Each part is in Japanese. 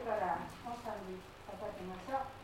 からおさんに捧げましょう。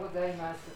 ございます。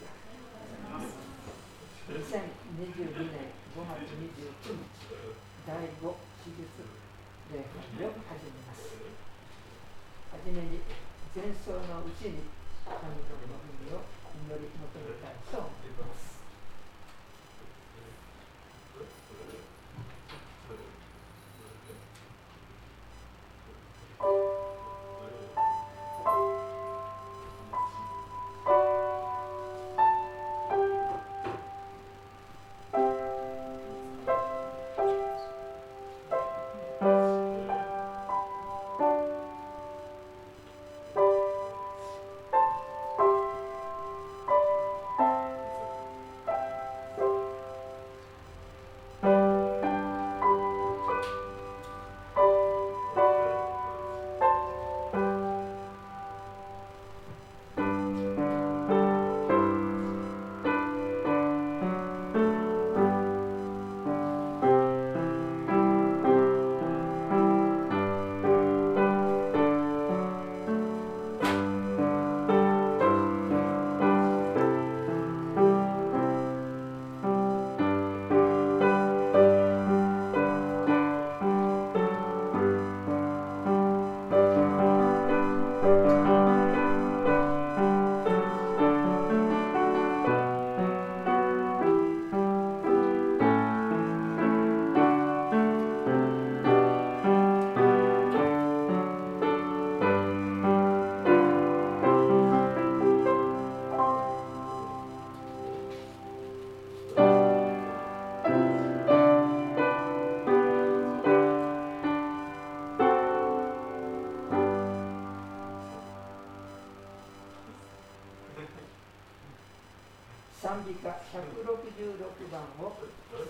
歌166番を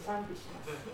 賛美します。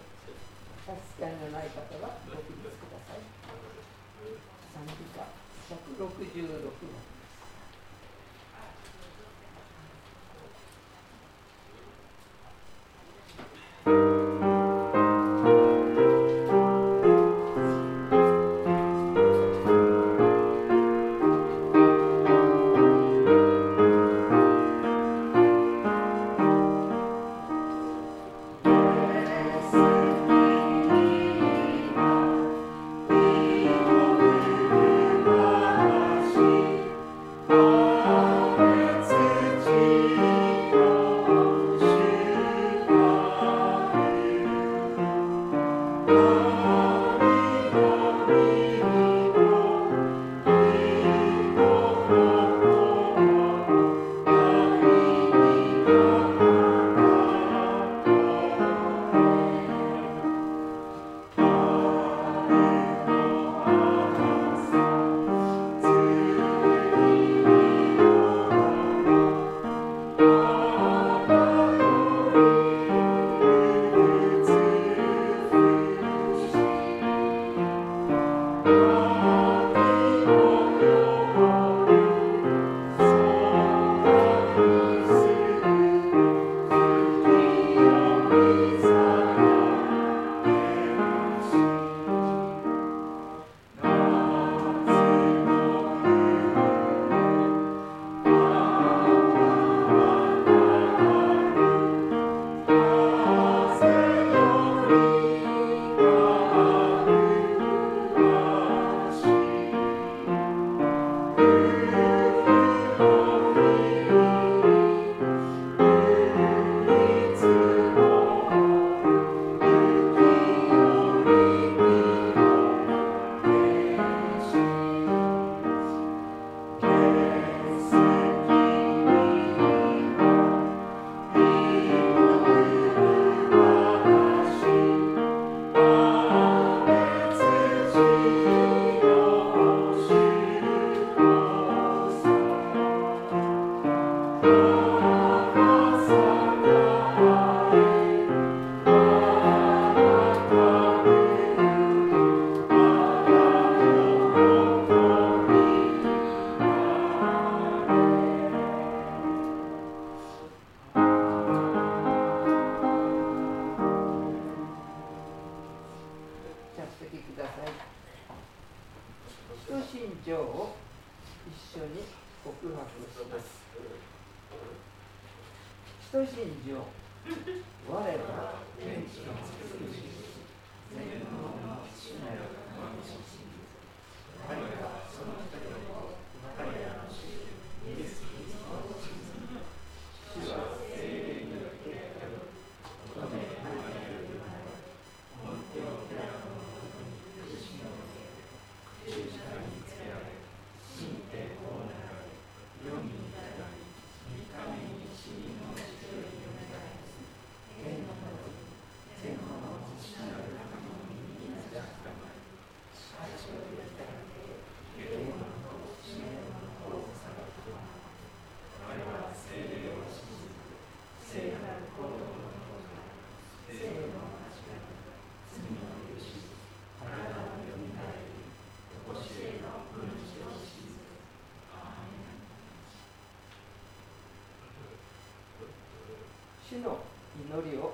主の祈りを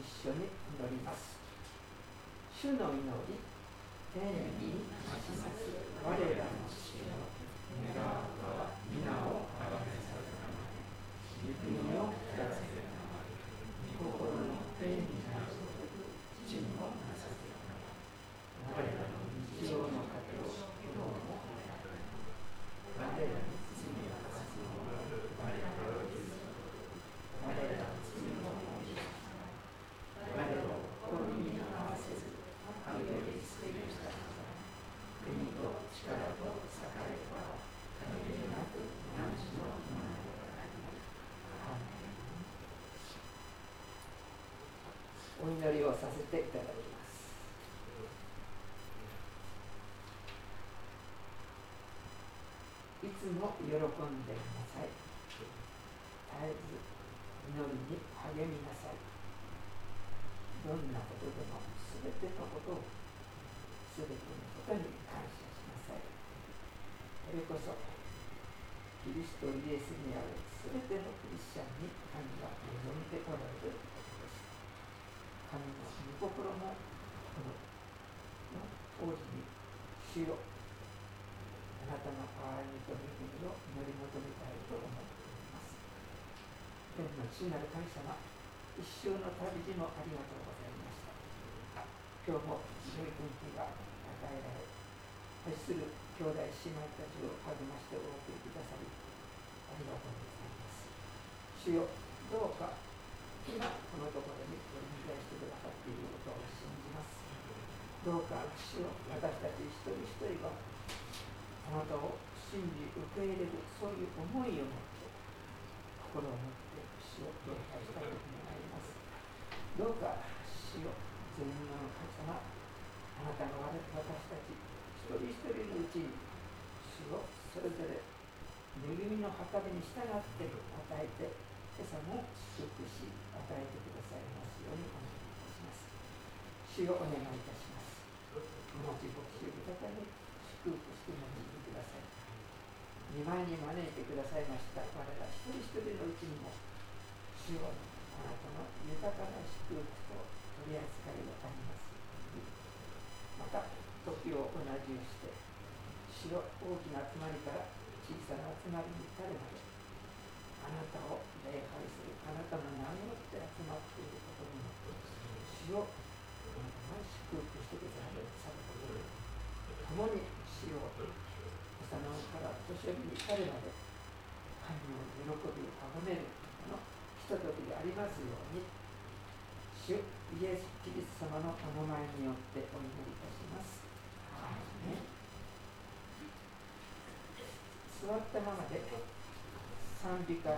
一緒に祈ります。主の祈り天に祈りをさせていただきます。いつも喜んでください。絶えず祈りに励みなさい。どんなことでも全てのことを全てのことに感謝しなさい。それこそキリストイエスにある全てのクリスチャンに神は望んでおられる。神の御心もこの当時に主よあなたの愛にと恵みを祈り求めたいと思っております。天の父なる神様一生の旅路もありがとうございました。今日も良い天気が与えられ愛する兄弟姉妹たちを励ましてお送りくださりありがとうございます。主よどうか今このところにお迎えしてくださっていることを信じます。どうか主よ私たち一人一人があなたを信じ受け入れるそういう思いを持って心を持って死を礼拝したいと願いますどうか死を全能の神様あなたの私たち一人一人のうちに死をそれぞれ恵みの計りに従って与えて今朝も祝福し与えてくださいますようにお願いいたします。主をお願いいたします。同じ牧師豊かに祝福してもら見舞い。に招いてくださいました。我ら一人一人のうちにも主をあなたの豊かな祝福と取り扱いがありますまた時を同じにして主を大きな集まりから小さな集まりに至るまであなたを礼拝するあなたの名によって集まっていることによって主を祝福してくださることで共に主を朝のから年寄りに至るまで神の喜びをあがめるのひとときでありますように主イエス・キリスト様のお名前によってお祈りいたします。座ったままで賛美歌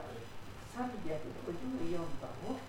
354番を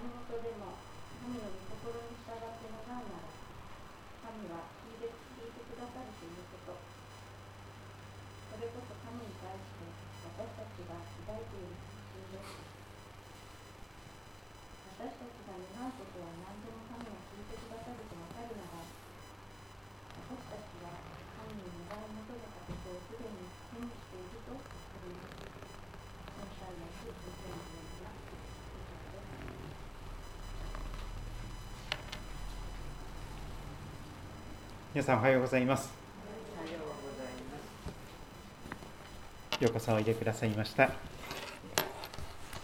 何事でも神の御心に従って願うなら神は聞いて聞いてくださるということそれこそ神に対して私たちが抱いている信心です私たちが願うことは何でも神が聞いてくださると分かるなら私たちは神に願い求めたことをすでに準備していると思います。皆さんおはようございます。ようこそおいでくださいました。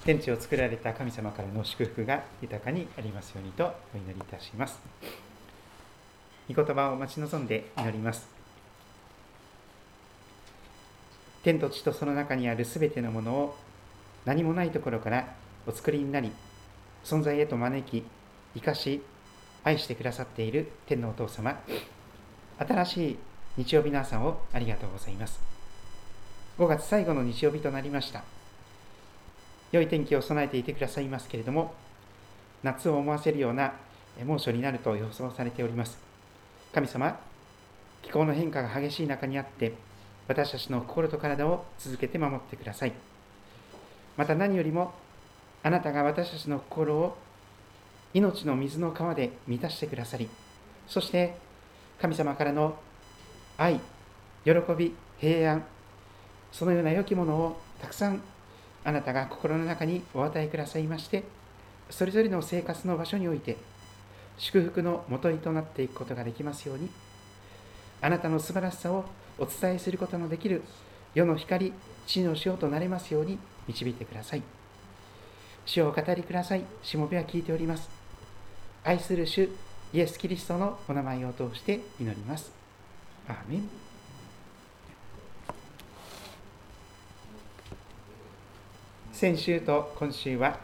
天地を作られた神様からの祝福が豊かにありますようにとお祈りいたします。御言葉を待ち望んで祈ります。天と地とその中にあるすべてのものを何もないところからお作りになり存在へと招き生かし愛してくださっている天のお父様。新しい日曜日の朝をありがとうございます。5月最後の日曜日となりました。良い天気を備えていてくださいますけれども、夏を思わせるような猛暑になると予想されております。神様、気候の変化が激しい中にあって、私たちの心と体を続けて守ってください。また何よりも、あなたが私たちの心を命の水の川で満たしてくださり、そして神様からの愛、喜び、平安、そのような良きものをたくさんあなたが心の中にお与えくださいまして、それぞれの生活の場所において、祝福のもといとなっていくことができますように、あなたの素晴らしさをお伝えすることのできる世の光、地の塩となれますように導いてください。主をお語りください。しもべは聞いております。愛する主、イエス・キリストのお名前を通して祈ります。アーメン先週と今週は、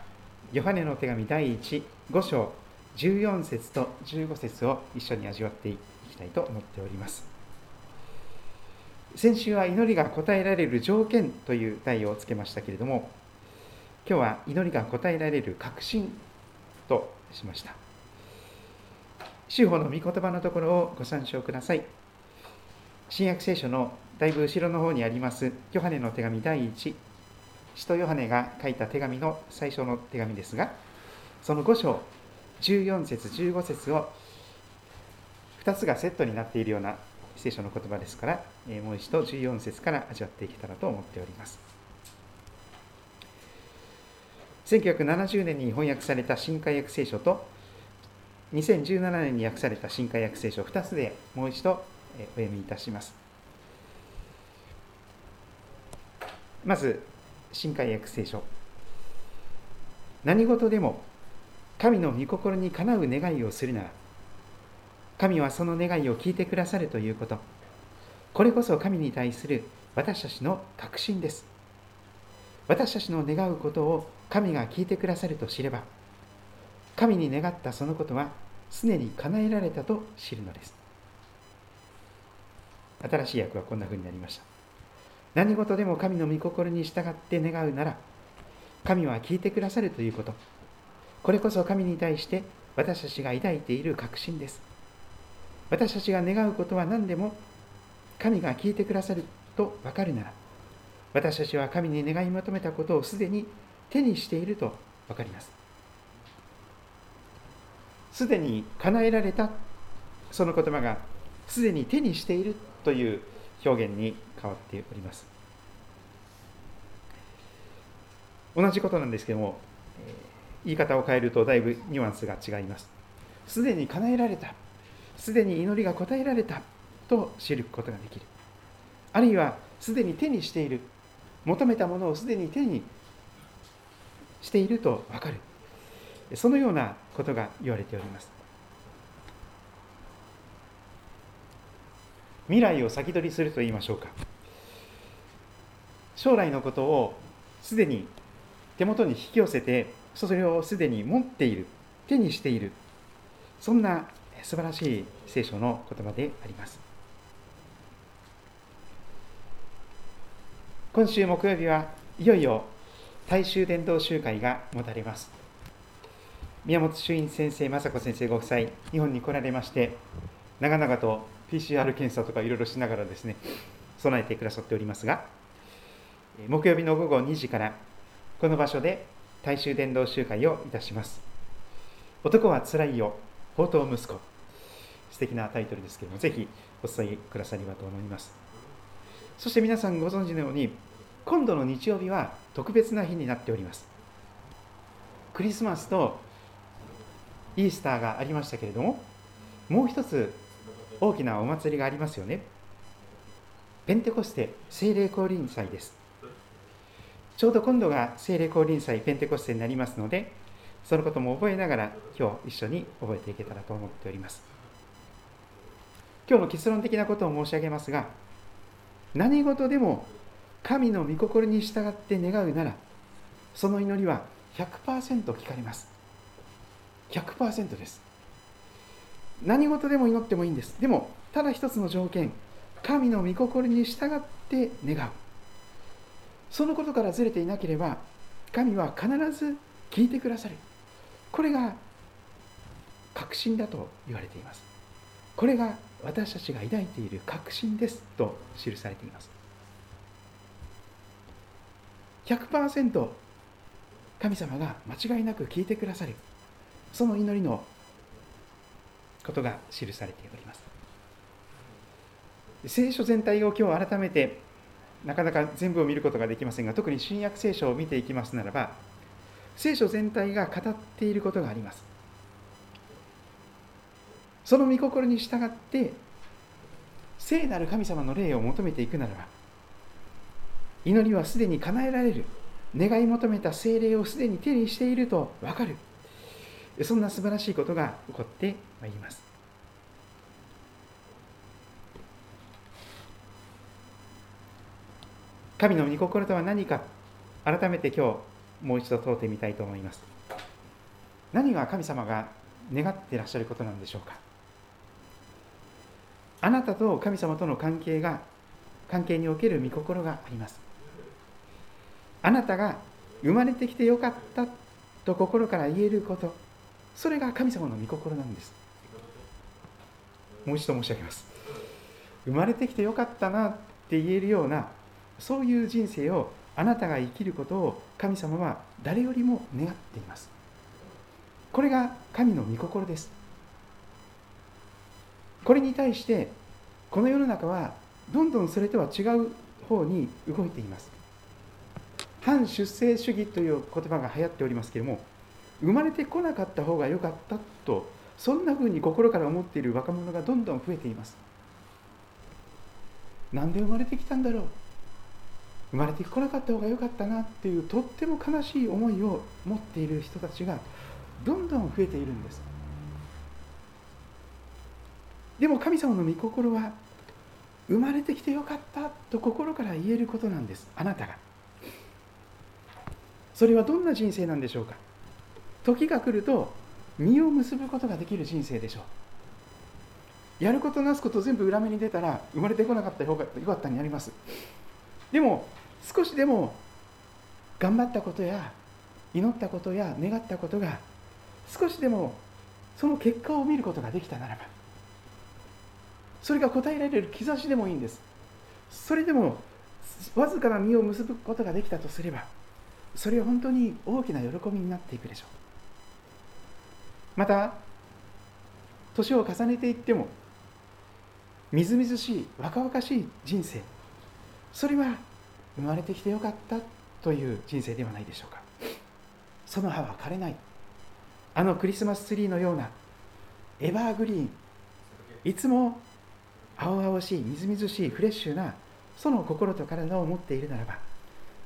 ヨハネの手紙第1、5章14節と15節を一緒に味わっていきたいと思っております。先週は祈りが答えられる条件という題をつけましたけれども、今日は祈りが答えられる確信としました。司法の御言葉のところをご参照ください。新約聖書のだいぶ後ろの方にあります、ヨハネの手紙第1、使徒ヨハネが書いた手紙の最初の手紙ですが、その5章、14節、15節を2つがセットになっているような聖書の言葉ですから、もう一度14節から味わっていけたらと思っております。1970年に翻訳された新海訳聖書と2017年に訳された新海訳聖書2つでもう一度お読みいたします。まず、新海訳聖書。何事でも神の御心にかなう願いをするなら、神はその願いを聞いてくださるということ。これこそ神に対する私たちの確信です。私たちの願うことを神が聞いてくださると知れば、神に願ったそのことはすでに叶えられたと知るのです。新しい訳はこんな風になりました。何事でも神の御心に従って願うなら、神は聞いてくださるということ。これこそ神に対して私たちが抱いている確信です。私たちが願うことは何でも神が聞いてくださると分かるなら私たちは神に願い求めたことをすでに手にしていると分かりますすでに叶えられたその言葉がすでに手にしているという表現に変わっております。同じことなんですけども、言い方を変えるとだいぶニュアンスが違います。すでに叶えられたすでに祈りが応えられたと知ることができる。あるいはすでに手にしている求めたものをすでに手にしていると分かる。そのようなことが言われております。未来を先取りすると言いましょうか。将来のことをすでに手元に引き寄せてそれをすでに持っている手にしている。そんな素晴らしい聖書の言葉であります。今週木曜日はいよいよ大衆伝道集会が持たれます。宮本衆院先生、雅子先生ご夫妻、日本に来られまして、長々と PCR 検査とかいろいろしながらですね、備えてくださっておりますが、木曜日の午後2時から、この場所で大衆伝道集会をいたします。男はつらいよ、宝刀息子。素敵なタイトルですけれども、ぜひお伝えくださればと思います。そして皆さんご存知のように、今度の日曜日は特別な日になっております。クリスマスとイースターがありましたけれども、もう一つ大きなお祭りがありますよね。ペンテコステ聖霊降臨祭です。ちょうど今度が聖霊降臨祭ペンテコステになりますので、そのことも覚えながら今日一緒に覚えていけたらと思っております。今日の結論的なことを申し上げますが、何事でも神の御心に従って願うなら、その祈りは100%聞かれます。100%です。何事でも祈ってもいいんです。でもただ一つの条件神の御心に従って願う。そのことからずれていなければ神は必ず聞いてくださる。これが確信だと言われています。これが私たちが抱いている確信ですと記されています。100%神様が間違いなく聞いてくださる。その祈りのことが記されております。聖書全体を今日改めてなかなか全部を見ることができませんが特に新約聖書を見ていきますならば聖書全体が語っていることがあります。その御心に従って聖なる神様の霊を求めていくならば祈りはすでに叶えられる。願い求めた精霊をすでに手にしていると分かる。そんな素晴らしいことが起こってまいります。神の御心とは何か改めて今日もう一度問うてみたいと思います。何が神様が願っていらっしゃることなんでしょうか？あなたと神様との関係が関係における御心があります。あなたが生まれてきてよかったと心から言えること。それが神様の御心なんです。もう一度申し上げます。生まれてきてよかったなって言えるようなそういう人生をあなたが生きることを神様は誰よりも願っています。これが神の御心です。これに対してこの世の中はどんどんそれとは違う方に動いています。反出生主義という言葉が流行っておりますけれども生まれてこなかった方が良かったとそんなふうに心から思っている若者がどんどん増えています。なんで生まれてきたんだろう？生まれてこなかった方が良かったなっていうとっても悲しい思いを持っている人たちがどんどん増えているんです。でも神様の御心は生まれてきてよかったと心から言えることなんです。あなたが。それはどんな人生なんでしょうか？時が来ると実を結ぶことができる人生でしょう。やることなすこと全部裏目に出たら生まれてこなかった方がよかったになります。でも少しでも頑張ったことや祈ったことや願ったことが少しでもその結果を見ることができたならばそれが答えられる兆しでもいいんです。それでもわずかな実を結ぶことができたとすればそれは本当に大きな喜びになっていくでしょう。また年を重ねていってもみずみずしい若々しい人生それは生まれてきてよかったという人生ではないでしょうか。その葉は枯れない。あのクリスマスツリーのようなエバーグリーンいつも青々しいみずみずしいフレッシュなその心と体を持っているならば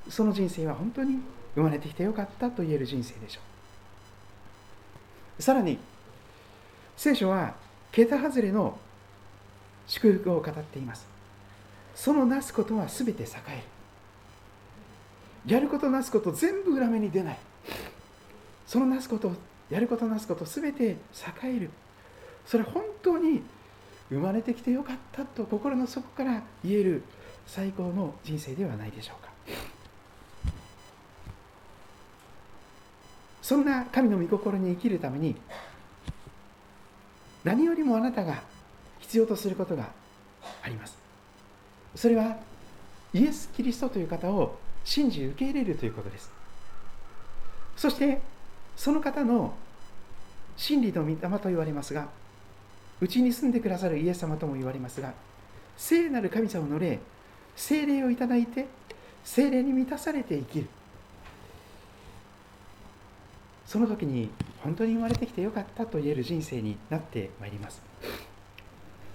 その人生は本当に生まれてきてよかったと言える人生でしょう。さらに聖書は桁外れの祝福を語っています。そのなすことは全て栄える。やることなすこと全部裏目に出ない。そのなすことやることなすこと全て栄える。それは本当に生まれてきてよかったと心の底から言える最高の人生ではないでしょうか。そんな神の御心に生きるために何よりもあなたが必要とすることがあります。それはイエス・キリストという方を信じ受け入れるということです。そしてその方の真理の御霊と言われますがうちに住んでくださるイエス様とも言われますが聖なる神様の霊聖霊をいただいて聖霊に満たされて生きる。その時に本当に生まれてきてよかったと言える人生になってまいります。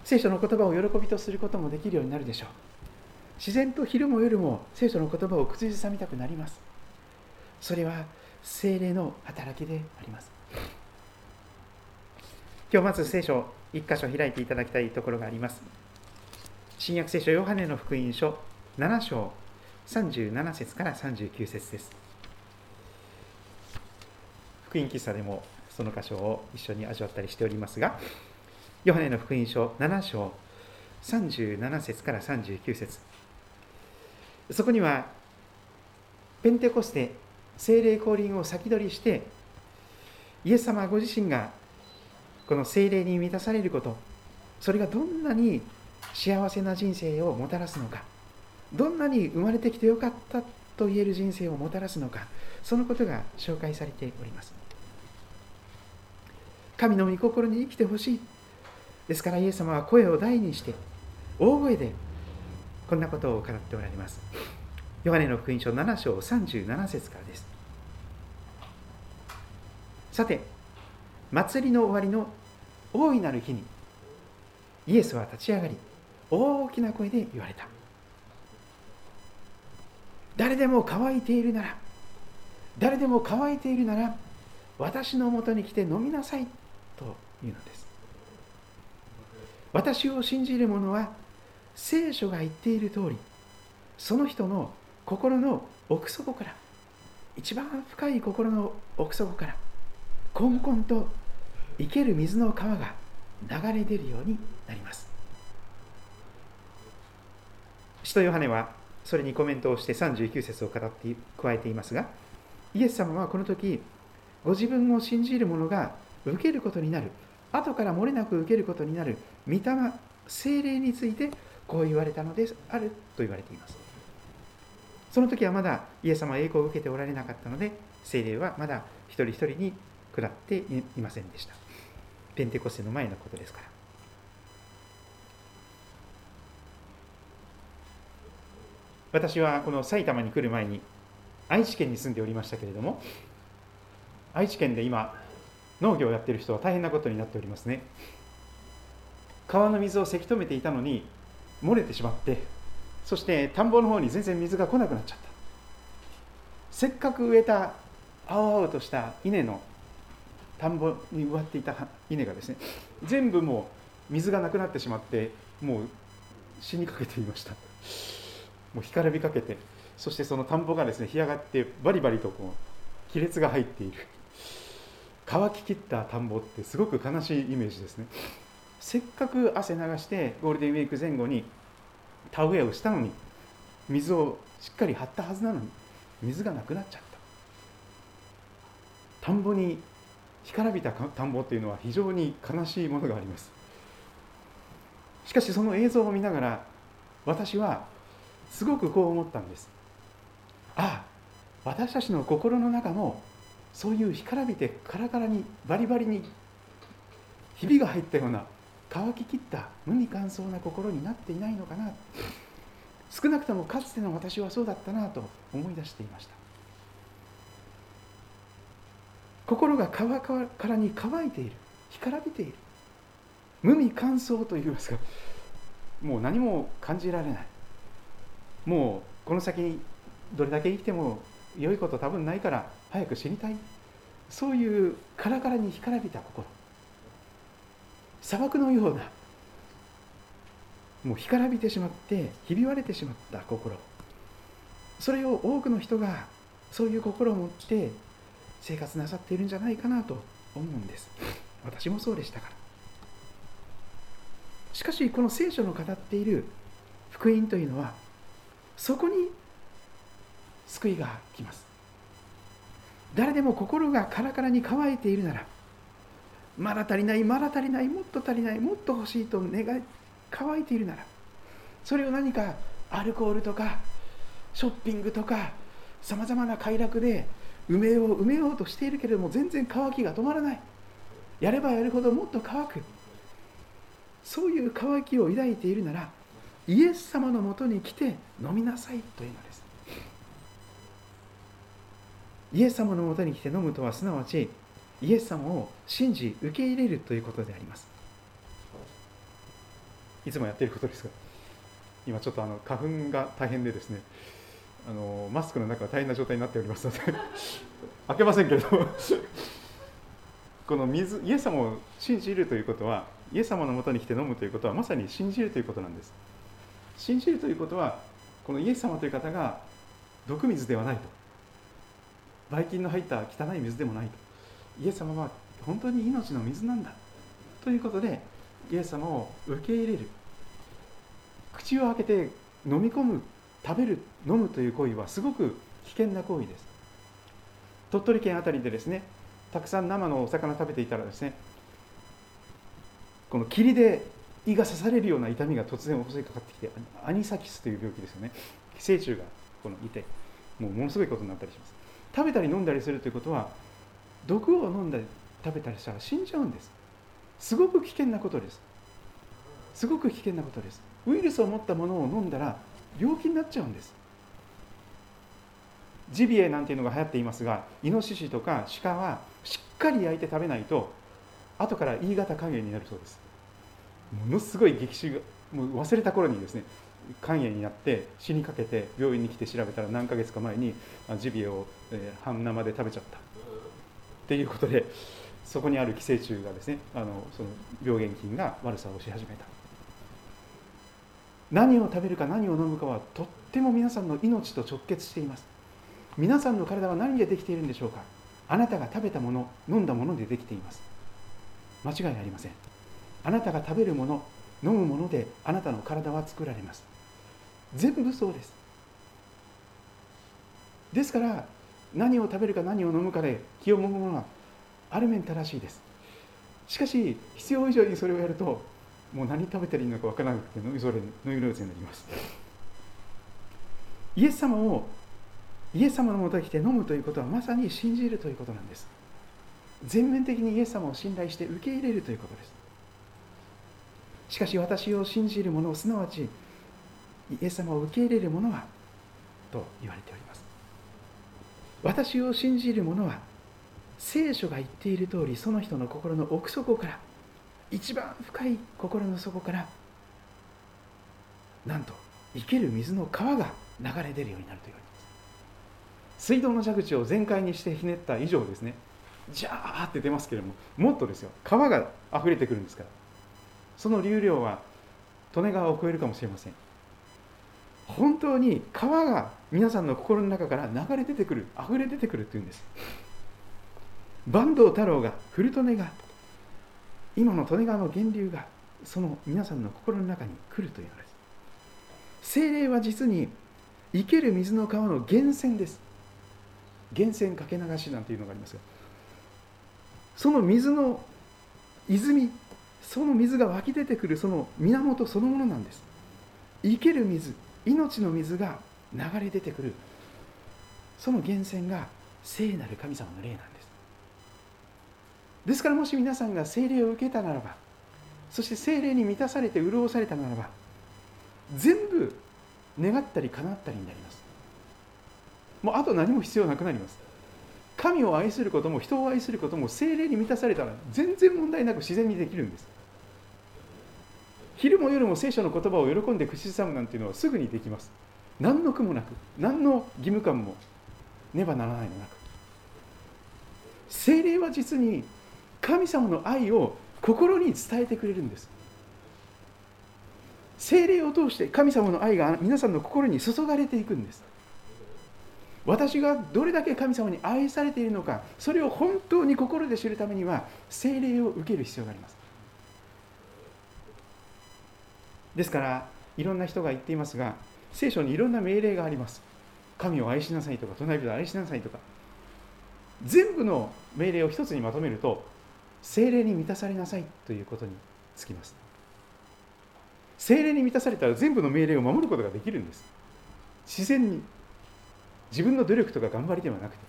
聖書の言葉を喜びとすることもできるようになるでしょう。自然と昼も夜も聖書の言葉を口ずさみたくなります。それは精霊の働きであります。今日まず聖書1箇所開いていただきたいところがあります。新約聖書ヨハネの福音書7章37節から39節です。福音喫茶でもその箇所を一緒に味わったりしておりますがヨハネの福音書7章37節から39節。そこにはペンテコステ精霊降臨を先取りしてイエス様ご自身がこの精霊に満たされることそれがどんなに幸せな人生をもたらすのかどんなに生まれてきてよかったと言える人生をもたらすのかそのことが紹介されております。神の御心に生きてほしい。ですからイエス様は声を大にして大声でこんなことを語っておられます。ヨハネの福音書7章37節からです。さて祭りの終わりの大いなる日にイエスは立ち上がり大きな声で言われた。誰でも乾いているなら誰でも乾いているなら私のもとに来て飲みなさい。というのです。私を信じる者は聖書が言っている通りその人の心の奥底から一番深い心の奥底からこんこんと生ける水の川が流れ出るようになります。使徒ヨハネはそれにコメントをして39節を語って加えていますがイエス様はこの時ご自分を信じる者が受けることになる。後から漏れなく受けることになる。御霊精霊についてこう言われたのであると言われています。その時はまだイエス様は栄光を受けておられなかったので精霊はまだ一人一人に下っていませんでした。ペンテコステの前のことですから。私はこの埼玉に来る前に愛知県に住んでおりましたけれども愛知県で今農業をやっている人は大変なことになっておりますね。川の水をせき止めていたのに漏れてしまってそして田んぼの方に全然水が来なくなっちゃった。せっかく植えた青々とした稲の田んぼに植わっていた稲がですね全部もう水がなくなってしまってもう死にかけていました。もう干からびかけてそしてその田んぼがですね干上がってバリバリとこう亀裂が入っている。乾ききった田んぼってすごく悲しいイメージですね。せっかく汗流してゴールデンウィーク前後に田植えをしたのに水をしっかり張ったはずなのに水がなくなっちゃった。田んぼに干からびた田んぼっていうのは非常に悲しいものがあります。しかしその映像を見ながら私はすごくこう思ったんです。ああ私たちの心の中もそういう干からびてカラカラにバリバリにひびが入ったような乾ききった無味乾燥な心になっていないのかな。少なくともかつての私はそうだったなと思い出していました。心がカラカラに乾いている。干からびている。無味乾燥といいますかもう何も感じられない。もうこの先どれだけ生きても良いこと多分ないから早く死にたい。そういうカラカラに干からびた心。砂漠のようなもう干からびてしまってひび割れてしまった心。それを多くの人がそういう心を持って生活なさっているんじゃないかなと思うんです。私もそうでしたから。しかしこの聖書の語っている福音というのはそこに救いが来ます。誰でも心がカラカラに乾いているならまだ足りないまだ足りないもっと足りないもっと欲しいと願い乾いているならそれを何かアルコールとかショッピングとかさまざまな快楽で埋めよう埋めようとしているけれども全然乾きが止まらない。やればやるほどもっと乾く。そういう渇きを抱いているならイエス様のもとに来て飲みなさいというのです。イエス様のもとに来て飲むとはすなわちイエス様を信じ受け入れるということであります。いつもやっていることですが今ちょっとあの花粉が大変でですねあのマスクの中は大変な状態になっておりますので 開けませんけれども。この水イエス様を信じるということはイエス様のもとに来て飲むということはまさに信じるということなんです。信じるということはこのイエス様という方が毒水ではないと。ばい菌の入った汚い水でもないと。イエス様は本当に命の水なんだ。ということでイエス様を受け入れる。口を開けて飲み込む食べる飲むという行為はすごく危険な行為です。鳥取県あたりでですねたくさん生のお魚食べていたらですねこの霧で胃が刺されるような痛みが突然襲いかかってきてアニサキスという病気ですよね。寄生虫がこのいてもうものすごいことになったりします。食べたり飲んだりするということは毒を飲んだり食べたりしたら死んじゃうんです。すごく危険なことです。すごく危険なことです。ウイルスを持ったものを飲んだら病気になっちゃうんです。ジビエなんていうのが流行っていますがイノシシとか鹿はしっかり焼いて食べないと後から E 型肝炎になるそうです。ものすごい激臭がもう忘れた頃にですね肝炎になって死にかけて病院に来て調べたら何ヶ月か前にジビエを、えー、半生で食べちゃった。っていうことでそこにある寄生虫がですねあのその病原菌が悪さをし始めた。何を食べるか何を飲むかはとっても皆さんの命と直結しています。皆さんの体は何でできているんでしょうか。あなたが食べたもの飲んだものでできています。間違いありません。あなたが食べるもの飲むものであなたの体は作られます。全部そうです。ですから何を食べるか何を飲むかで気をもむものはある面正しいです。しかし必要以上にそれをやるともう何食べていいのか分からなくて飲みそれ飲み漏れになります。イエス様をイエス様のもとに来て飲むということはまさに信じるということなんです。全面的にイエス様を信頼して受け入れるということです。しかし私を信じる者すなわちイエス様を受け入れる者はと言われております。私を信じる者は聖書が言っている通りその人の心の奥底から一番深い心の底からなんと生ける水の川が流れ出るようになると言われています。水道の蛇口を全開にしてひねった以上ですね。ジャーって出ますけれどももっとですよ。川が溢れてくるんですから。その流量は利根川を超えるかもしれません。本当に川が皆さんの心の中から流れ出てくる溢れ出てくるっていうんです。坂東太郎が古利根が今の利根川の源流がその皆さんの心の中に来るというのです。精霊は実に生ける水の川の源泉です。源泉かけ流しなんていうのがありますが。その水の泉その水が湧き出てくるその源そのものなんです。生ける水。命の水が流れ出てくる。その源泉が聖なる神様の霊なんです。ですからもし皆さんが聖霊を受けたならばそして聖霊に満たされて潤されたならば全部願ったり叶ったりになります。もうあと何も必要なくなります。神を愛することも人を愛することも精霊に満たされたら全然問題なく自然にできるんです。昼も夜も聖書の言葉を喜んで口ずさむなんていうのはすぐにできます。何の苦もなく何の義務感もねばならないのなく。精霊は実に神様の愛を心に伝えてくれるんです。精霊を通して神様の愛が皆さんの心に注がれていくんです。私がどれだけ神様に愛されているのかそれを本当に心で知るためには精霊を受ける必要があります。ですからいろんな人が言っていますが聖書にいろんな命令があります。神を愛しなさいとか隣人を愛しなさいとか。全部の命令を一つにまとめると精霊に満たされなさいということにつきます。精霊に満たされたら全部の命令を守ることができるんです。自然に。自分の努力とか頑張りではなくて。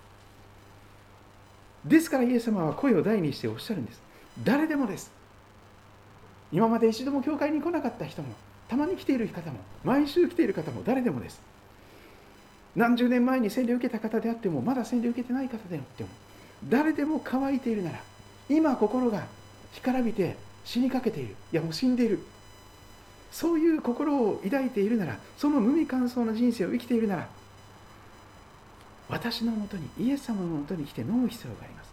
ですからイエス様は声を大にしておっしゃるんです。誰でもです。今まで一度も教会に来なかった人もたまに来ている方も毎週来ている方も誰でもです。何十年前に洗礼を受けた方であってもまだ洗礼を受けてない方であっても誰でも乾いているなら今心が干からびて死にかけているいやもう死んでいる。そういう心を抱いているならその無味乾燥な人生を生きているなら私のもとにイエス様のもとに来て飲む必要があります。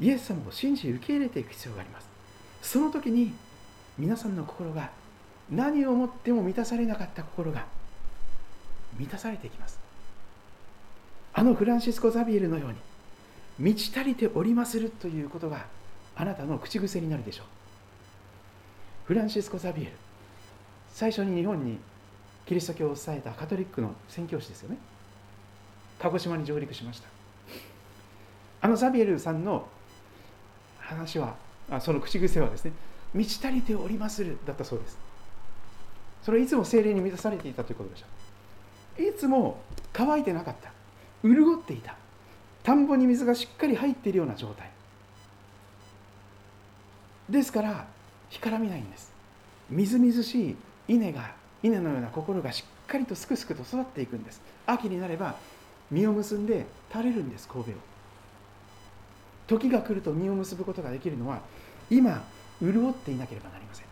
イエス様を信じ受け入れていく必要があります。その時に皆さんの心が何をもっても満たされなかった心が満たされていきます。あのフランシスコ・ザビエルのように満ち足りておりまするということがあなたの口癖になるでしょう。フランシスコ・ザビエル最初に日本にキリスト教を伝えたカトリックの宣教師ですよね。鹿児島に上陸しました。あのザビエルさんの話はあその口癖はですね満ち足りておりまするだったそうです。それはいつも精霊に満たされていたということでしたいつも乾いてなかった。潤っていた。田んぼに水がしっかり入っているような状態。ですから干からみないんです。みずみずしい稲が稲のような心がしっかりとすくすくと育っていくんです。秋になれば実を結んで垂れるんです神戸を。時が来ると実を結ぶことができるのは今潤っていなければなりません。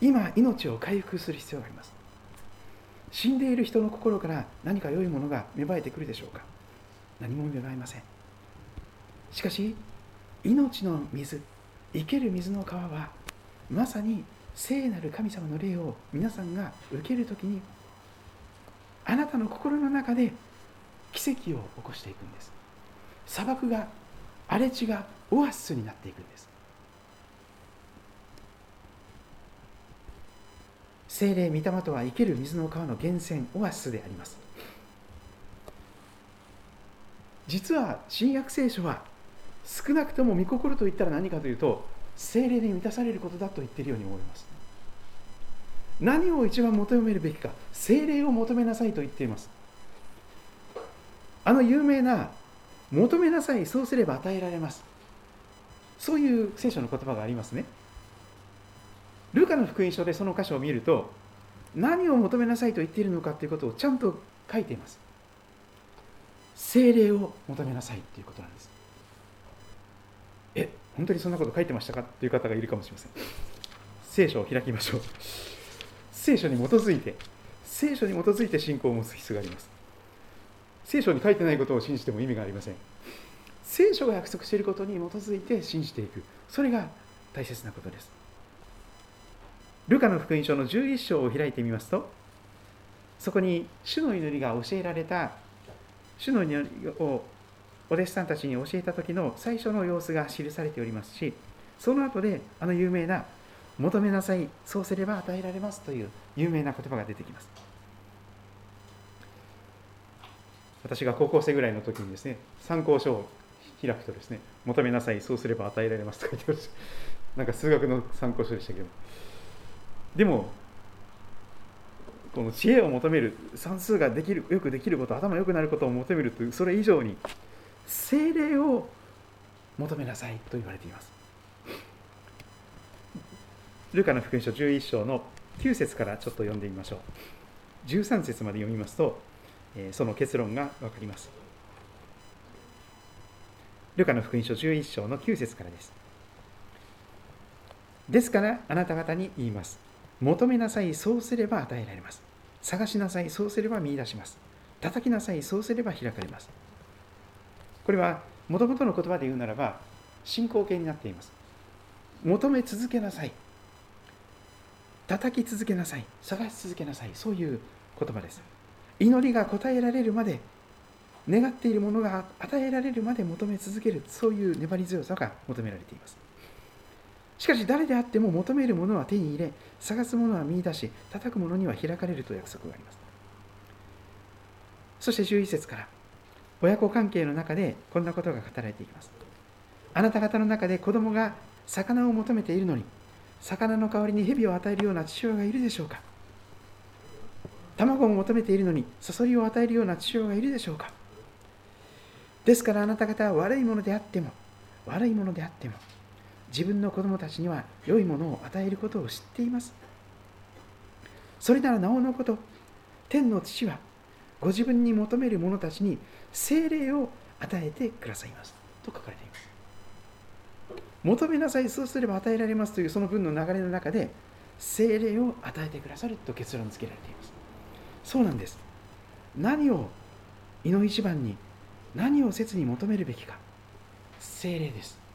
今命を回復する必要があります。死んでいる人の心から何か良いものが芽生えてくるでしょうか。何も芽生えません。しかし命の水生ける水の川はまさに聖なる神様の霊を皆さんが受けるときにあなたの心の中で奇跡を起こしていくんです。砂漠が荒れ地がオアシスになっていくんです。精霊御霊とは生ける水の川の源泉オアシスであります。実は新約聖書は少なくとも御心といったら何かというと精霊で満たされることだと言っているように思います。何を一番求めるべきか精霊を求めなさいと言っています。あの有名な求めなさいそうすれば与えられます。そういう聖書の言葉がありますね。ルカの福音書でその箇所を見ると何を求めなさいと言っているのかということをちゃんと書いています。精霊を求めなさいということなんです。え本当にそんなこと書いてましたかという方がいるかもしれません。聖書を開きましょう。聖書に基づいて聖書に基づいて信仰を持つ必要があります。聖書に書いてないことを信じても意味がありません。聖書が約束していることに基づいて信じていく。それが大切なことです。ルカの福音書の11章を開いてみますとそこに主の祈りが教えられた主の祈りをお弟子さんたちに教えた時の最初の様子が記されておりますしその後であの有名な求めなさいそうすれば与えられますという有名な言葉が出てきます。私が高校生ぐらいの時にですね参考書を開くとですね求めなさいそうすれば与えられますと書いてあるしなんか数学の参考書でしたけど。でもこの知恵を求める算数ができるよくできること頭良くなることを求めるというそれ以上に精霊を求めなさいと言われています。ルカの福音書11章の9節からちょっと読んでみましょう。13節まで読みますとその結論が分かります。ルカの福音書11章の9節からです。ですからあなた方に言います。求めなさいそうすれば与えられます。探しなさいそうすれば見いだします。叩きなさいそうすれば開かれます。これはもともとの言葉で言うならば進行形になっています。求め続けなさい。叩き続けなさい。探し続けなさい。そういう言葉です。祈りが応えられるまで願っているものが与えられるまで求め続けるそういう粘り強さが求められています。しかし誰であっても求めるものは手に入れ探すものは見出し叩くものには開かれると約束があります。そして11節から親子関係の中でこんなことが語られていきます。あなた方の中で子供が魚を求めているのに魚の代わりに蛇を与えるような父親がいるでしょうか。卵を求めているのにそそりを与えるような父親がいるでしょうか。ですからあなた方は悪いものであっても悪いものであっても自分の子供たちには良いものを与えることを知っています。それならなおのこと天の父はご自分に求める者たちに精霊を与えてくださいます。と書かれています。求めなさいそうすれば与えられますというその文の流れの中で精霊を与えてくださると結論付けられています。そうなんです。何を胃の一番に何を切に求めるべきか。精霊です。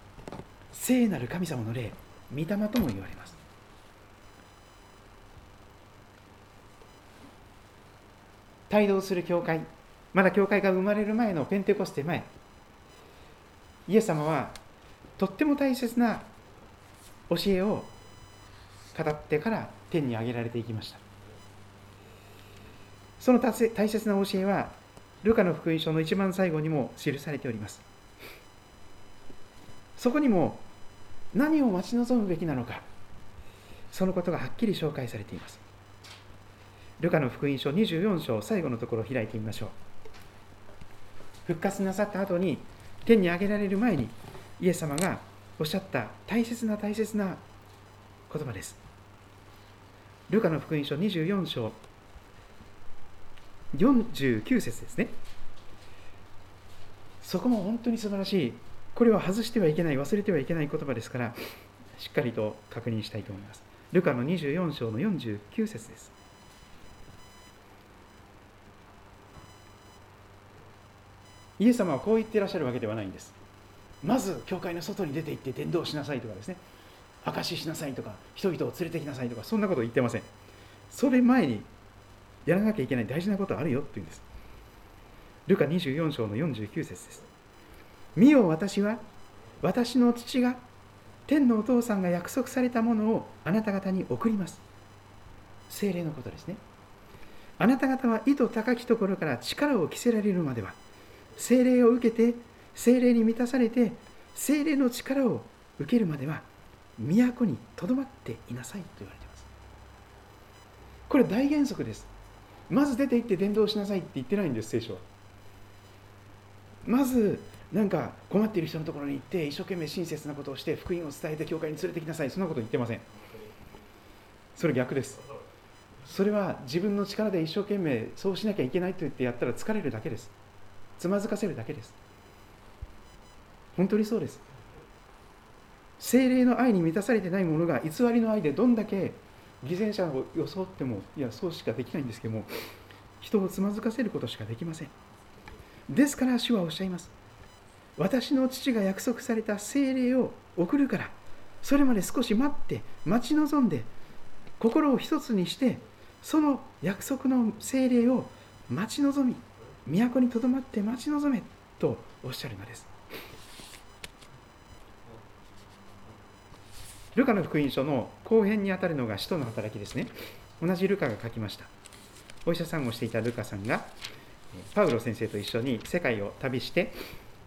聖なる神様の霊御霊とも言われます。帯同する教会まだ教会が生まれる前のペンテコステ前イエス様はとっても大切な教えを語ってから天に上げられていきました。その大切な教えはルカの福音書の一番最後にも記されております。そこにも何を待ち望むべきなのかそのことがはっきり紹介されています。ルカの福音書24章最後のところを開いてみましょう。復活なさった後に天に上げられる前にイエス様がおっしゃった大切な大切な言葉です。ルカの福音書24章49節ですね。そこも本当に素晴らしいこれは外してはいけない忘れてはいけない言葉ですからしっかりと確認したいと思います。ルカの24章の49節です。イエス様はこう言ってらっしゃるわけではないんです。まず教会の外に出て行って伝道しなさいとかですね。証ししなさいとか人々を連れてきなさいとかそんなこと言ってません。それ前にやらなきゃいけない大事なことあるよって言うんです。ルカ24章の49節です。見よ私は。私の父が天のお父さんが約束されたものをあなた方に送ります。精霊のことですね。あなた方は意図高きところから力を着せられるまでは精霊を受けて精霊に満たされて精霊の力を受けるまでは都にとどまっていなさいと言われています。これ大原則です。まず出て行って伝道しなさいって言ってないんです聖書は。まずなんか困っている人のところに行って一生懸命親切なことをして福音を伝えて教会に連れてきなさい。そんなこと言ってません。それ逆です。それは自分の力で一生懸命そうしなきゃいけないと言ってやったら疲れるだけです。つまずかせるだけです。本当にそうです。精霊の愛に満たされてないものが偽りの愛でどんだけ偽善者を装ってもいやそうしかできないんですけども人をつまずかせることしかできません。ですから主はおっしゃいます。私の父が約束された精霊を送るからそれまで少し待って待ち望んで心を一つにしてその約束の精霊を待ち望み都にとどまって待ち望めとおっしゃるのです。ルカの福音書の後編にあたるのが使徒の働きですね。同じルカが書きました。お医者さんをしていたルカさんがパウロ先生と一緒に世界を旅して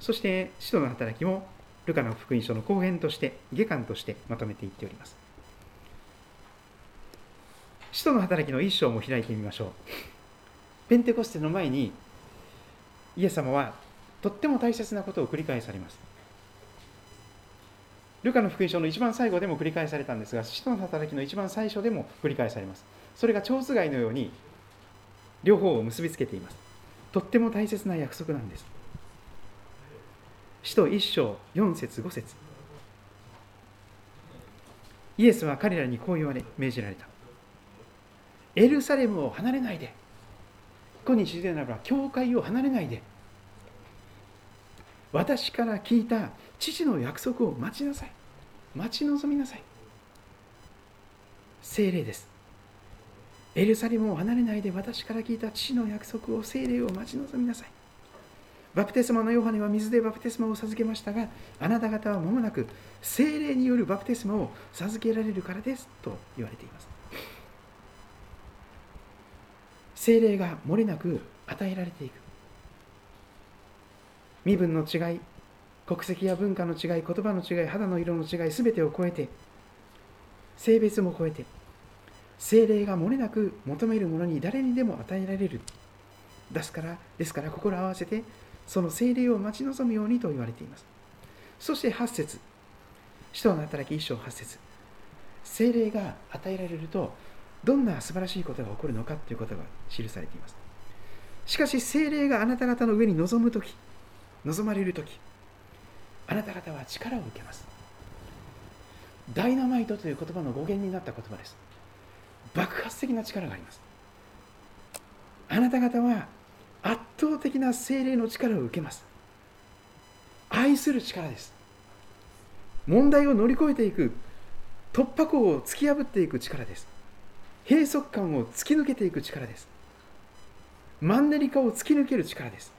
そして使徒の働きもルカの福音書の後編として下巻としてまとめていっております。使徒の働きの一章も開いてみましょう。ペンテコステの前にイエス様はとっても大切なことを繰り返されます。ルカの福音書の一番最後でも繰り返されたんですが使徒の働きの一番最初でも繰り返されます。それが蝶子貝のように両方を結びつけています。とっても大切な約束なんです。使徒一章四節五節。イエスは彼らにこう言われ命じられた。エルサレムを離れないで。今日でならば教会を離れないで。私から聞いた父の約束を待ちなさい。待ち望みなさい。精霊です。エルサレムを離れないで私から聞いた父の約束を精霊を待ち望みなさい。バプテスマのヨハネは水でバプテスマを授けましたがあなた方は間もなく精霊によるバプテスマを授けられるからですと言われています。精霊が漏れなく与えられていく。身分の違い国籍や文化の違い言葉の違い肌の色の違い全てを超えて性別も超えて精霊が漏れなく求めるものに誰にでも与えられる。ですからですから心を合わせてその精霊を待ち望むようにと言われています。そして8節。使徒の働き一章8節。精霊が与えられるとどんな素晴らしいことが起こるのかということが記されています。しかし精霊があなた方の上に臨む時望まれる時あなた方は力を受けます。ダイナマイトという言葉の語源になった言葉です。爆発的な力があります。あなた方は圧倒的な精霊の力を受けます。愛する力です。問題を乗り越えていく突破口を突き破っていく力です。閉塞感を突き抜けていく力です。マンネリ化を突き抜ける力です。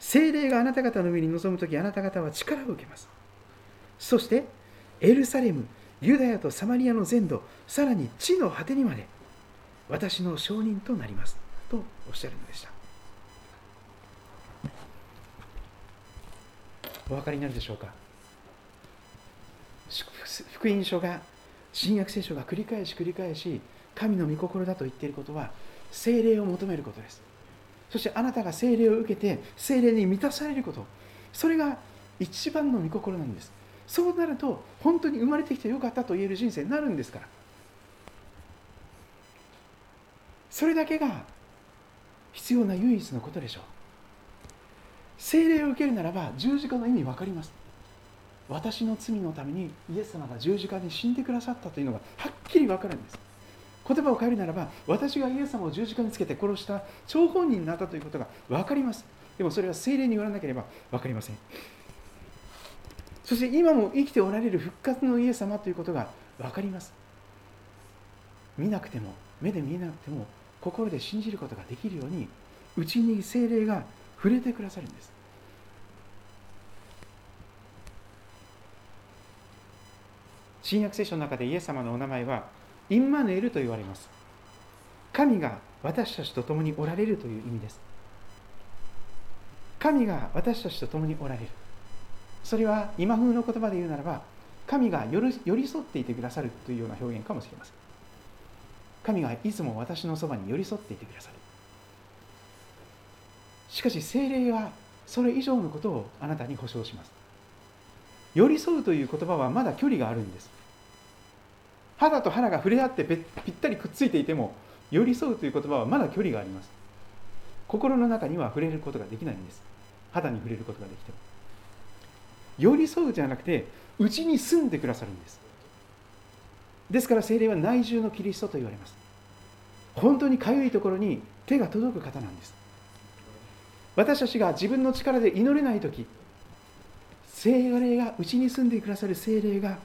精霊があなた方の上に臨む時あなた方は力を受けます。そしてエルサレムユダヤとサマリアの全土さらに地の果てにまで私の証人となります。とおっしゃるのでした。お分かりになるでしょうか？福音書が新約聖書が繰り返し繰り返し神の御心だと言っていることは精霊を求めることです。そしてあなたが精霊を受けて精霊に満たされること。それが一番の御心なんです。そうなると本当に生まれてきてよかったと言える人生になるんですから。それだけが必要な唯一のことでしょう。精霊を受けるならば十字架の意味分かります。私の罪のためにイエス様が十字架に死んでくださったというのがはっきり分かるんです。言葉を変えるならば私がイエス様を十字架につけて殺した張本人になったということが分かります。でもそれは精霊に言わなければ分かりません。そして今も生きておられる復活のイエス様ということが分かります。見なくても目で見えなくても心で信じることができるようにうちに精霊が触れてくださるんです。新約聖書の中でイエス様のお名前はインマヌエルと言われます。神が私たちと共におられるという意味です。神が私たちと共におられる。それは今風の言葉で言うならば神が寄り添っていてくださるというような表現かもしれません。神がいつも私のそばに寄り添っていてくださる。しかし精霊はそれ以上のことをあなたに保証します。寄り添うという言葉はまだ距離があるんです。肌と肌が触れ合ってぴったりくっついていても寄り添うという言葉はまだ距離があります。心の中には触れることができないんです。肌に触れることができても。寄り添うじゃなくてうちに住んでくださるんです。ですから精霊は内住のキリストと言われます。本当にかゆいところに手が届く方なんです。私たちが自分の力で祈れない時精霊がうちに住んでくださる精霊が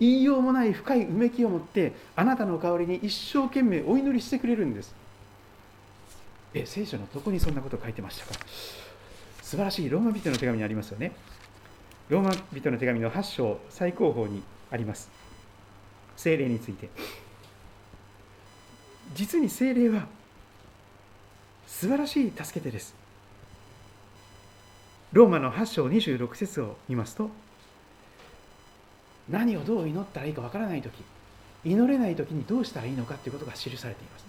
言いようもない深いうめきを持ってあなたの代わりに一生懸命お祈りしてくれるんです。え聖書のどこにそんなこと書いてましたか？素晴らしいローマ人の手紙にありますよね。ローマ人の手紙の8章最高峰にあります。精霊について。実に精霊は素晴らしい助け手です。ローマの8章26節を見ますと何をどう祈ったらいいかわからない時祈れない時にどうしたらいいのかということが記されています。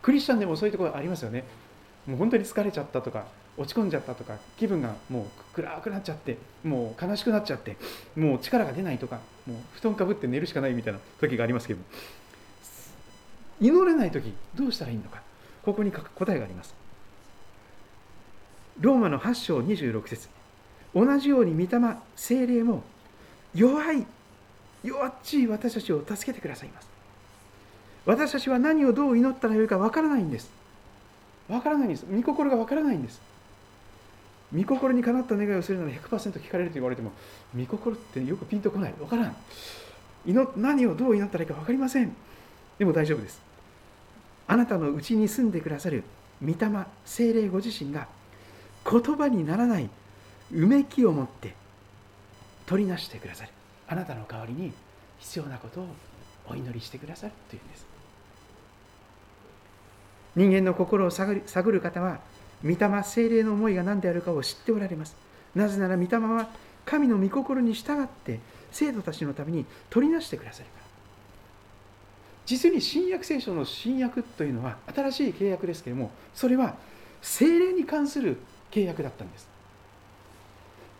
クリスチャンでもそういうところありますよね。もう本当に疲れちゃったとか落ち込んじゃったとか気分がもう暗くなっちゃってもう悲しくなっちゃってもう力が出ないとかもう布団かぶって寝るしかないみたいな時がありますけど祈れない時どうしたらいいのかここに答えがあります。ローマの8章26節。同じように御霊精霊も弱い弱っちい私たちを助けてくださいます。私たちは何をどう祈ったらよいかわからないんです。わからないんです。御心がわからないんです。御心にかなった願いをするなら100%聞かれると言われても御心ってよくピンとこない。わからん。祈何をどう祈ったらいいか分かりません。でも大丈夫です。あなたのうちに住んでくださる御霊精霊ご自身が言葉にならないうめきを持って取りなしてくださるあなたの代わりに必要なことをお祈りしてくださるというんです。人間の心を探る方は御霊精霊の思いが何であるかを知っておられます。なぜなら御霊は神の御心に従って生徒たちのために取りなしてくださるから。実に新約聖書の新約というのは新しい契約ですけれどもそれは精霊に関する契約だったんです。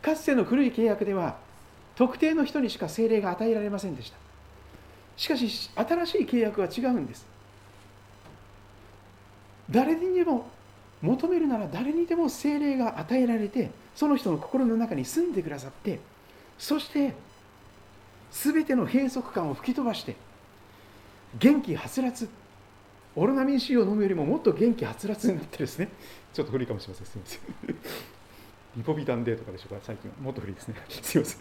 かつての古い契約では特定の人にしか精霊が与えられませんでした。しかし新しい契約は違うんです。誰にでも求めるなら誰にでも精霊が与えられてその人の心の中に住んでくださってそして全ての閉塞感を吹き飛ばして元気はつらつオロナミン C を飲むよりももっと元気はつらつになってですね。ちょっと古いかもしれません。すみません。リポビタンデーとかでしょうか最近は。もっと古いですね。すみません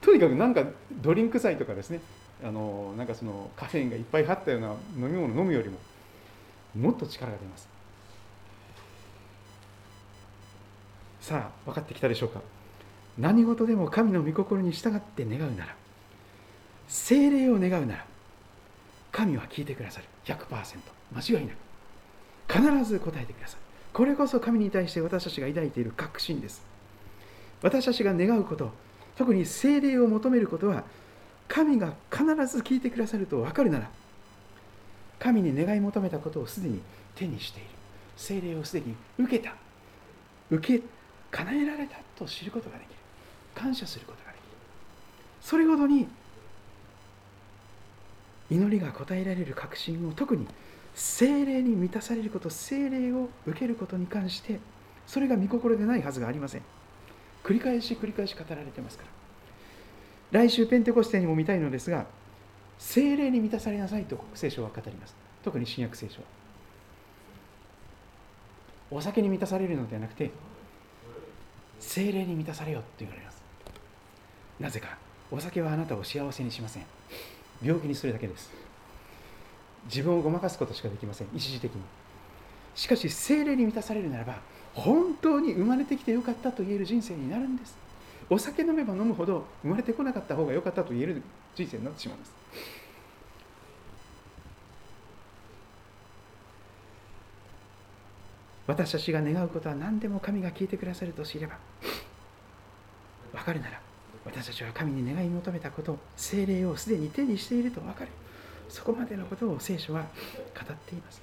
とにかくなんかドリンク剤とかですね。あのなんかそのカフェインがいっぱい入ったような飲み物を飲むよりももっと力が出ます。さあ分かってきたでしょうか。何事でも神の御心に従って願うなら精霊を願うなら神は聞いてくださる。100%間違いなく。必ず答えてくださる。これこそ神に対して私たちが抱いている確信です。私たちが願うこと特に精霊を求めることは神が必ず聞いてくださると分かるなら神に願い求めたことをすでに手にしている。精霊をすでに受けた。受け叶えられたと知ることができる。感謝することができる。それほどに祈りが答えられる確信を特に精霊に満たされること精霊を受けることに関してそれが御心でないはずがありません。繰り返し繰り返し語られてますから。来週ペンテコステにも見たいのですが精霊に満たされなさいと聖書は語ります。特に新約聖書は。お酒に満たされるのではなくて精霊に満たされよと言われます。なぜかお酒はあなたを幸せにしません。病気にするだけです。自分をごまかすことしかできません。一時的に。しかし精霊に満たされるならば本当に生まれてきてよかったと言える人生になるんです。お酒飲めば飲むほど生まれてこなかった方が良かったと言える人生になってしまうんです。私たちが願うことは何でも神が聞いてくださると知れば分かるなら私たちは神に願い求めたこと精霊をすでに手にしていると分かる。そこまでのことを聖書は語っています。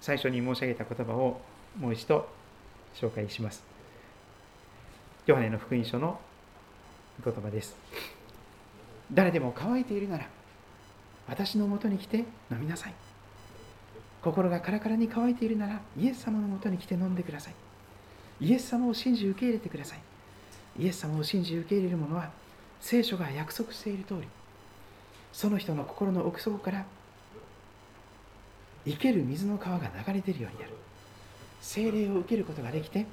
最初に申し上げた言葉をもう一度紹介します。ヨハネの福音書の言葉です。誰でも乾いているなら私のもとに来て飲みなさい。心がカラカラに乾いているならイエス様のもとに来て飲んでください。イエス様を信じ受け入れてください。イエス様を信じ受け入れる者は聖書が約束している通りその人の心の奥底から生ける水の川が流れ出るようになる。精霊を受けることができて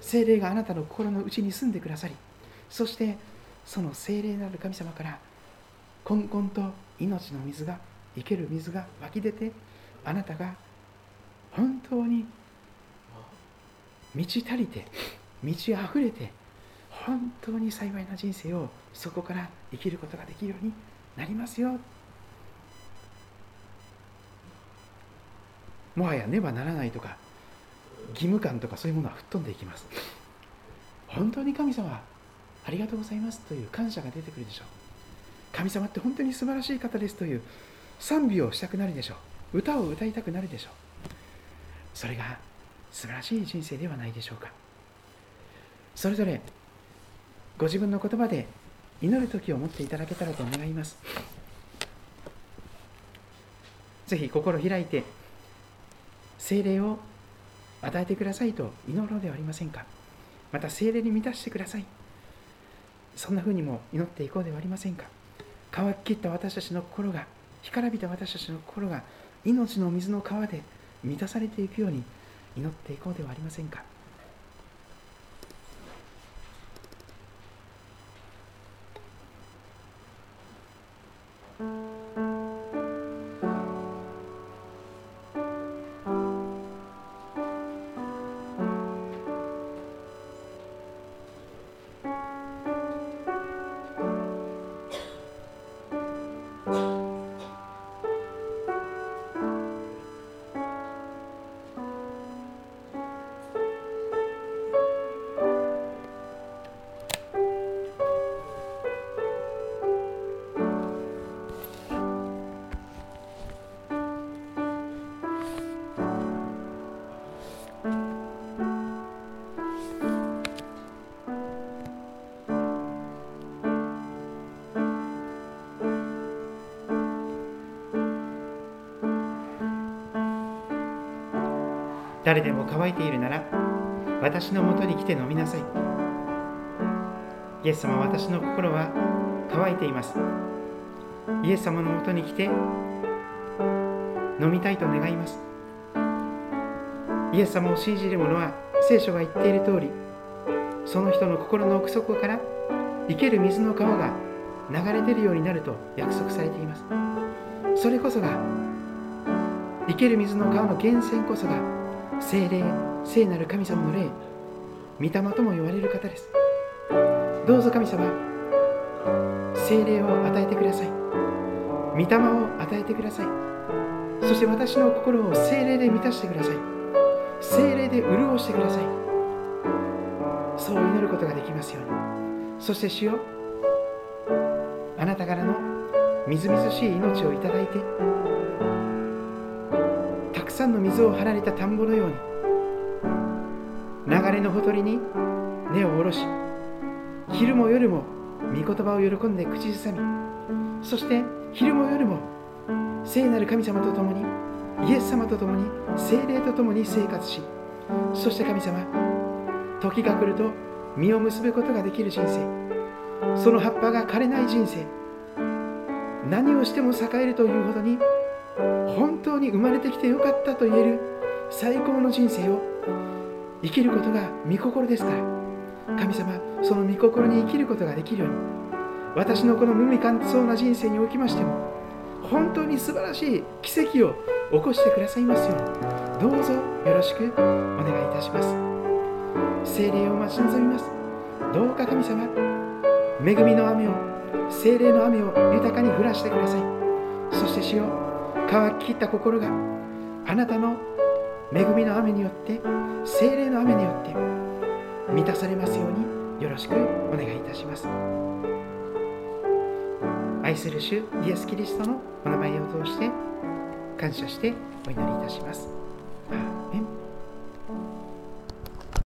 精霊があなたの心の内に住んでくださりそしてその精霊なる神様からこんこんと命の水が生ける水が湧き出てあなたが本当に満ち足りて満ち溢れて本当に幸いな人生をそこから生きることができるようになりますよ。もはやねばならないとか義務感とかそういうものは吹っ飛んでいきます。本当に神様ありがとうございますという感謝が出てくるでしょう。神様って本当に素晴らしい方ですという賛美をしたくなるでしょう。歌を歌いたくなるでしょう。それが素晴らしい人生ではないでしょうか。それぞれご自分の言葉で祈る時を持っていただけたらと願います。ぜひ心開いて精霊を与えてくださいと祈ろうではありませんか。また精霊に満たしてください。そんな風にも祈っていこうではありませんか。乾ききった私たちの心が干からびた私たちの心が命の水の川で満たされていくように祈っていこうではありませんか。誰でも乾いているなら私のもとに来て飲みなさい。イエス様私の心は乾いています。イエス様のもとに来て飲みたいと願います。イエス様を信じる者は聖書が言っている通りその人の心の奥底から生ける水の川が流れ出るようになると約束されています。それこそが生ける水の川の源泉こそが聖霊聖なる神様の霊御霊とも言われる方です。どうぞ神様聖霊を与えてください。御霊を与えてください。そして私の心を聖霊で満たしてください。聖霊で潤してください。そう祈ることができますように。そして主よあなたからのみずみずしい命をいただいてさんの水を張られた田んぼのように流れのほとりに根を下ろし昼も夜も御言葉を喜んで口ずさみそして昼も夜も聖なる神様と共にイエス様と共に精霊と共に生活しそして神様時が来ると実を結ぶことができる人生その葉っぱが枯れない人生何をしても栄えるというほどに本当に生まれてきてよかったと言える最高の人生を生きることが御心ですから。神様その御心に生きることができるように。私のこの無味乾燥な人生におきましても本当に素晴らしい奇跡を起こしてくださいますように。どうぞよろしくお願いいたします。精霊を待ち望みます。どうか神様恵みの雨を精霊の雨を豊かに降らしてください。そして主よ乾ききった心があなたの恵みの雨によって精霊の雨によって満たされますようによろしくお願いいたします愛する主イエス・キリストのお名前を通して感謝してお祈りいたします。アーメン